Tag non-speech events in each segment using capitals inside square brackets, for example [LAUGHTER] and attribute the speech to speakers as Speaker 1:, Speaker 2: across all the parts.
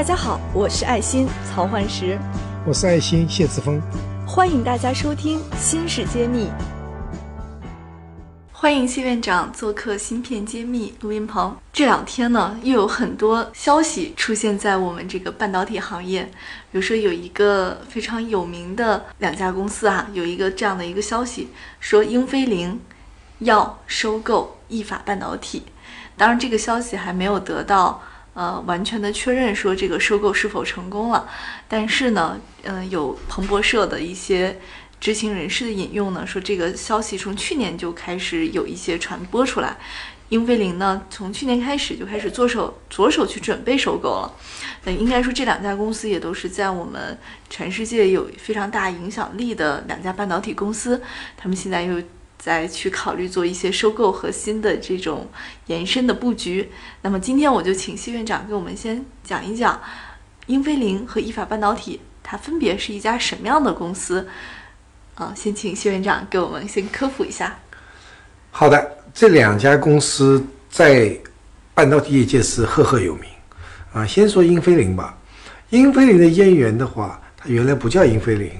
Speaker 1: 大家好，我是爱心曹焕石，
Speaker 2: 我是爱心谢志峰，
Speaker 1: 欢迎大家收听《新事揭秘》。欢迎谢院长做客《芯片揭秘》录音棚。这两天呢，又有很多消息出现在我们这个半导体行业，比如说有一个非常有名的两家公司啊，有一个这样的一个消息，说英飞凌要收购意法半导体。当然，这个消息还没有得到。呃，完全的确认说这个收购是否成功了，但是呢，嗯，有彭博社的一些知情人士的引用呢，说这个消息从去年就开始有一些传播出来，英飞凌呢从去年开始就开始着手着手去准备收购了，那应该说这两家公司也都是在我们全世界有非常大影响力的两家半导体公司，他们现在又。再去考虑做一些收购和新的这种延伸的布局。那么今天我就请谢院长给我们先讲一讲英飞凌和意法半导体，它分别是一家什么样的公司？啊，先请谢院长给我们先科普一下。
Speaker 2: 好的，这两家公司在半导体业界是赫赫有名啊。先说英飞凌吧，英飞凌的渊源的话，它原来不叫英飞凌，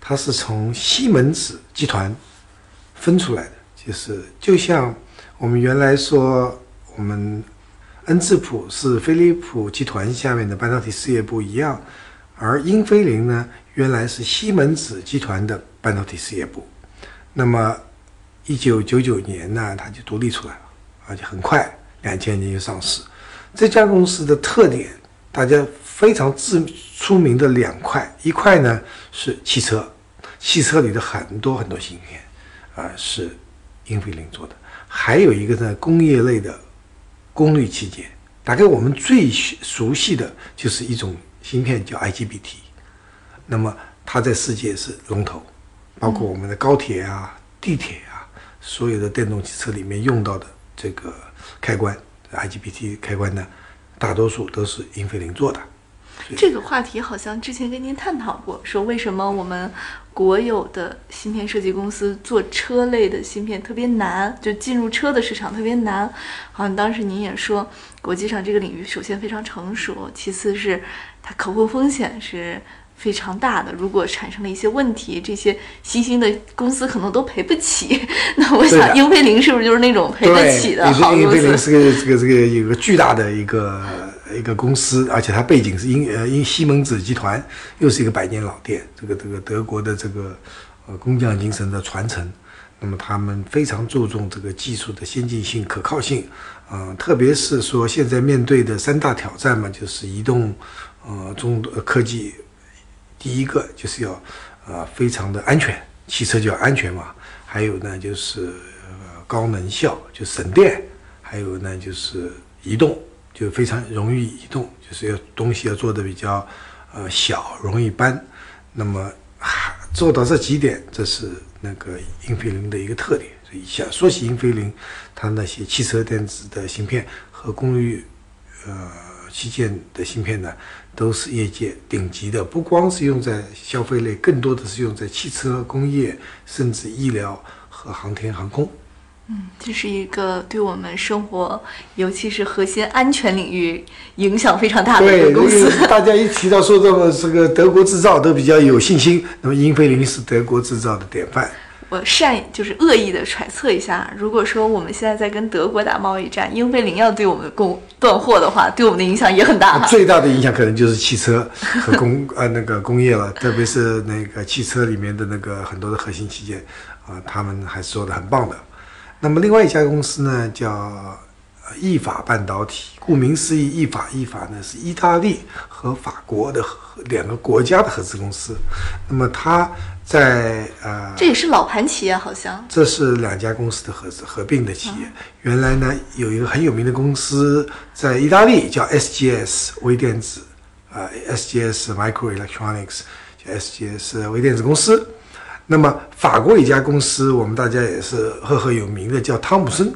Speaker 2: 它是从西门子集团。分出来的就是，就像我们原来说，我们恩智浦是飞利浦集团下面的半导体事业部一样，而英飞凌呢，原来是西门子集团的半导体事业部。那么，一九九九年呢，它就独立出来了，而且很快两千年就上市。这家公司的特点，大家非常自出名的两块，一块呢是汽车，汽车里的很多很多芯片。啊，是英飞凌做的。还有一个呢，工业类的功率器件，大概我们最熟悉的就是一种芯片叫 IGBT。那么它在世界是龙头，包括我们的高铁啊、地铁啊，所有的电动汽车里面用到的这个开关 IGBT 开关呢，大多数都是英飞凌做的。
Speaker 1: 这个话题好像之前跟您探讨过，说为什么我们国有的芯片设计公司做车类的芯片特别难，就进入车的市场特别难。好像当时您也说，国际上这个领域首先非常成熟，其次是它可控风险是。非常大的，如果产生了一些问题，这些新兴的公司可能都赔不起。[LAUGHS] 那我想，英飞凌是不是就是那种赔得起的好
Speaker 2: 公司？英飞凌是个这个这个有个巨大的一个一个公司，而且它背景是英呃英西门子集团，又是一个百年老店，这个这个德国的这个呃工匠精神的传承。那么他们非常注重这个技术的先进性、可靠性，嗯，特别是说现在面对的三大挑战嘛，就是移动呃中科技。第一个就是要，呃，非常的安全，汽车就要安全嘛。还有呢，就是呃高能效，就省电。还有呢，就是移动，就非常容易移动，就是要东西要做的比较，呃小，容易搬。那么做到这几点，这是那个英飞凌的一个特点。所以想说起英飞凌，它那些汽车电子的芯片和功率，呃。器件的芯片呢，都是业界顶级的，不光是用在消费类，更多的是用在汽车工业，甚至医疗和航天航空。
Speaker 1: 嗯，这是一个对我们生活，尤其是核心安全领域影响非常大的一个公司。
Speaker 2: 大家一提到说这么这个德国制造，都比较有信心。那么英飞凌是德国制造的典范。
Speaker 1: 我善就是恶意的揣测一下，如果说我们现在在跟德国打贸易战，英菲林要对我们供断货的话，对我们的影响也很大。[LAUGHS]
Speaker 2: 最大的影响可能就是汽车和工 [LAUGHS] 呃那个工业了，特别是那个汽车里面的那个很多的核心器件啊，他们还是做的很棒的。那么另外一家公司呢，叫意法半导体，顾名思义，意法意法呢是意大利和法国的两个国家的合资公司。那么它。在呃，
Speaker 1: 这也是老盘企业，好像
Speaker 2: 这是两家公司的合资合并的企业。原来呢，有一个很有名的公司在意大利，叫 SGS 微电子，啊，SGS Microelectronics，叫 SGS 微电子公司。那么法国一家公司，我们大家也是赫赫有名的，叫汤姆森，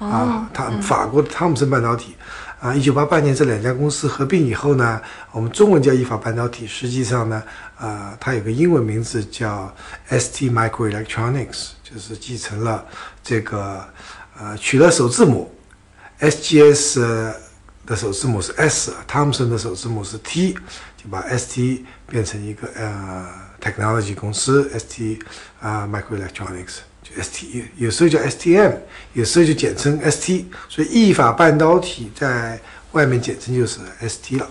Speaker 2: 啊，他法国的汤姆森半导体。啊，一九八八年这两家公司合并以后呢，我们中文叫意法半导体，实际上呢，呃，它有个英文名字叫 ST Microelectronics，就是继承了这个，呃，取了首字母 SGS 的首字母是 S，汤姆森的首字母是 T，就把 ST 变成一个呃 technology 公司 ST 啊 microelectronics 就 ST，有时候叫 STM，有时候就简称 ST，所以意法半导体在外面简称就是 ST 了。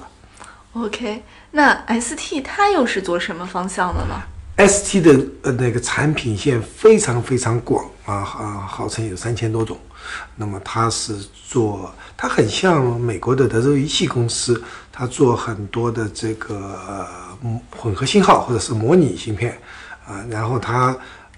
Speaker 1: OK，那 ST 它又是做什么方向的呢
Speaker 2: ？ST 的呃那个产品线非常非常广啊啊，号称有三千多种。那么它是做，它很像美国的德州仪器公司，它做很多的这个混合信号或者是模拟芯片啊，然后它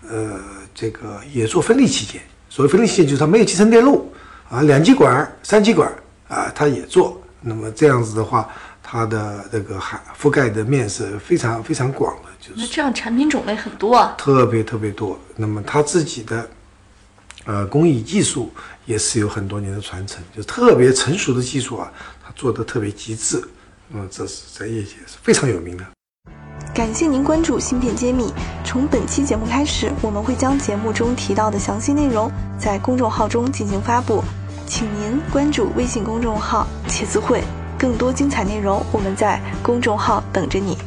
Speaker 2: 呃这个也做分立器件。所谓分立器件就是它没有集成电路啊，两极管、三极管啊，它也做。那么这样子的话，它的这个涵覆盖的面是非常非常广的，就是
Speaker 1: 那这样产品种类很多啊。
Speaker 2: 特别特别多。那么它自己的呃工艺技术也是有很多年的传承，就特别成熟的技术啊，它做的特别极致。那么这是在业界是非常有名的。
Speaker 3: 感谢您关注《芯片揭秘》。从本期节目开始，我们会将节目中提到的详细内容在公众号中进行发布，请您关注微信公众号“茄子会”，更多精彩内容我们在公众号等着你。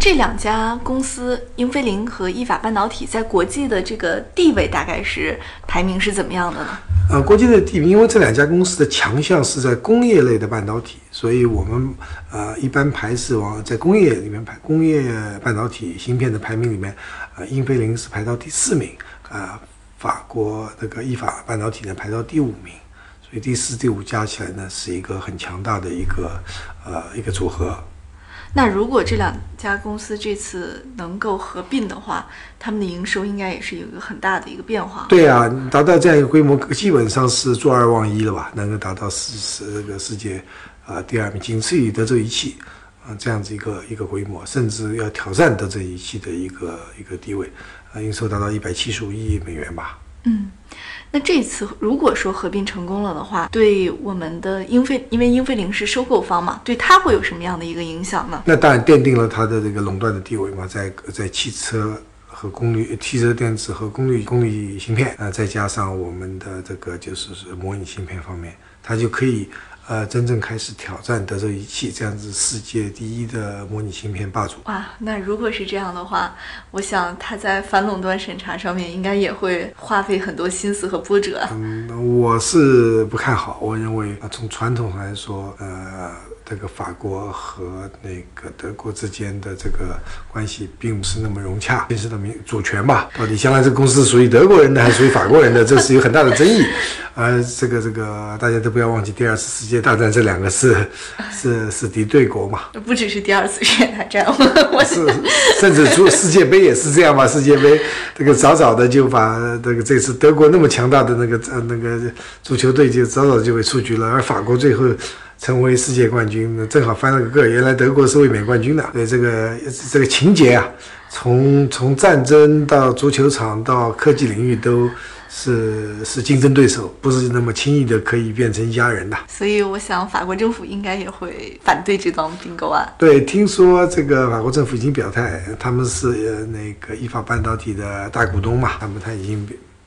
Speaker 1: 这两家公司，英飞凌和意法半导体，在国际的这个地位大概是排名是怎么样的呢？
Speaker 2: 呃，国际的地名，因为这两家公司的强项是在工业类的半导体，所以我们呃一般排是往在工业里面排，工业半导体芯片的排名里面，呃，英飞凌是排到第四名，啊、法国那个意法半导体呢排到第五名，所以第四、第五加起来呢是一个很强大的一个呃一个组合。
Speaker 1: 那如果这两家公司这次能够合并的话，他们的营收应该也是有一个很大的一个变化。
Speaker 2: 对啊，达到这样一个规模，基本上是坐二望一了吧？能够达到世世这个世界啊、第二名，仅次于德州仪器啊、这样子一个一个规模，甚至要挑战德州仪器的一个一个地位啊、营收达到一百七十五亿美元吧。
Speaker 1: 嗯，那这次如果说合并成功了的话，对我们的英飞，因为英飞凌是收购方嘛，对它会有什么样的一个影响呢？
Speaker 2: 那当然奠定了它的这个垄断的地位嘛，在在汽车和功率、汽车电子和功率功率芯片那、再加上我们的这个就是是模拟芯片方面，它就可以呃真正开始挑战德州仪器这样子世界第一的模拟芯片霸主。
Speaker 1: 哇，那如果是这样的话，我想他在反垄断审查上面应该也会花费很多心思和波折啊。
Speaker 2: 嗯，我是不看好。我认为啊，从传统上来说，呃，这个法国和那个德国之间的这个关系并不是那么融洽，牵涉到民主权吧，到底将来这个公司属于德国人的还是属于法国人的，这是有很大的争议。[LAUGHS] 呃，这个这个大家都不要忘记，第二次世界大战这两个是 [LAUGHS] 是是敌对国嘛，
Speaker 1: 不只是第二次世界大战，我我
Speaker 2: 是，甚至足世界杯也是这样嘛。世界杯这个早早的就把这个这次德国那么强大的那个呃那个足球队就早早就被出局了，而法国最后成为世界冠军，正好翻了个个。原来德国是卫冕冠军的，对这个这个情节啊，从从战争到足球场到科技领域都。是是竞争对手，不是那么轻易的可以变成一家人的。
Speaker 1: 所以我想法国政府应该也会反对这桩并购案。
Speaker 2: 对，听说这个法国政府已经表态，他们是呃那个意法半导体的大股东嘛，那么他已经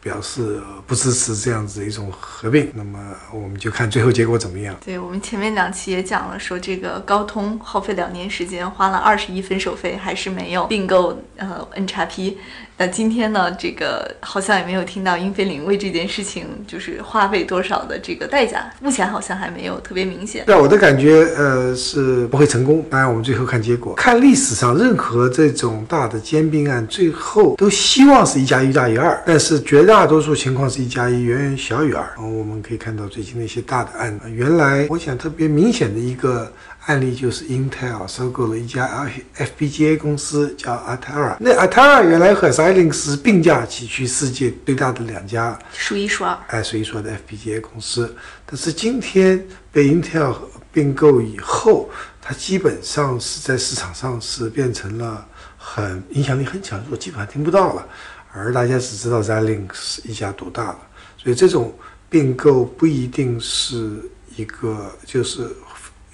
Speaker 2: 表示不支持这样子一种合并。那么我们就看最后结果怎么样。
Speaker 1: 对我们前面两期也讲了，说这个高通耗费两年时间，花了二十亿分手费，还是没有并购呃 N 叉 P。那今天呢，这个好像也没有听到英飞凌为这件事情就是花费多少的这个代价，目前好像还没有特别明显。
Speaker 2: 对我的感觉，呃，是不会成功。当然，我们最后看结果。看历史上任何这种大的兼并案，最后都希望是一加一大于二，但是绝大多数情况是一加一远远小于二。然后，我们可以看到最近的一些大的案，原来我想特别明显的一个。案例就是 Intel 收购了一家 FPGA 公司，叫 Altera。那 Altera 原来和 Xilinx 并驾齐驱，世界最大的两家，
Speaker 1: 数一数二，
Speaker 2: 哎，数一数二的 FPGA 公司。但是今天被 Intel 并购以后，它基本上是在市场上是变成了很影响力很强弱，基本上听不到了。而大家只知道 Xilinx 一家独大了，所以这种并购不一定是一个就是。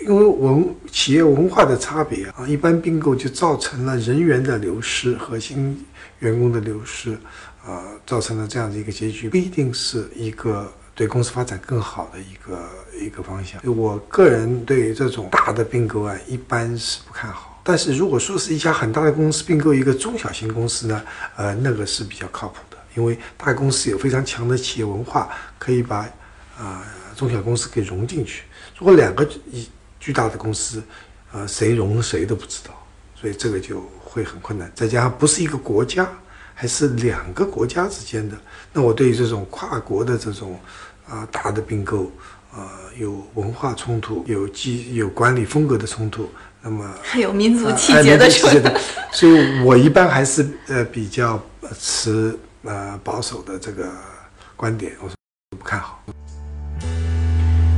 Speaker 2: 因为文企业文化的差别啊，一般并购就造成了人员的流失，核心员工的流失，啊，造成了这样的一个结局，不一定是一个对公司发展更好的一个一个方向。我个人对于这种大的并购案一般是不看好。但是如果说是一家很大的公司并购一个中小型公司呢，呃，那个是比较靠谱的，因为大公司有非常强的企业文化，可以把啊中小公司给融进去。如果两个一巨大的公司，呃，谁融谁都不知道，所以这个就会很困难。再加上不是一个国家，还是两个国家之间的，那我对于这种跨国的这种啊大的并购，呃，有文化冲突，有机有管理风格的冲突。那么 [LAUGHS]
Speaker 1: 还有民族气节的
Speaker 2: 冲突，所以我一般还是呃比较持呃保守的这个观点，我说不看好。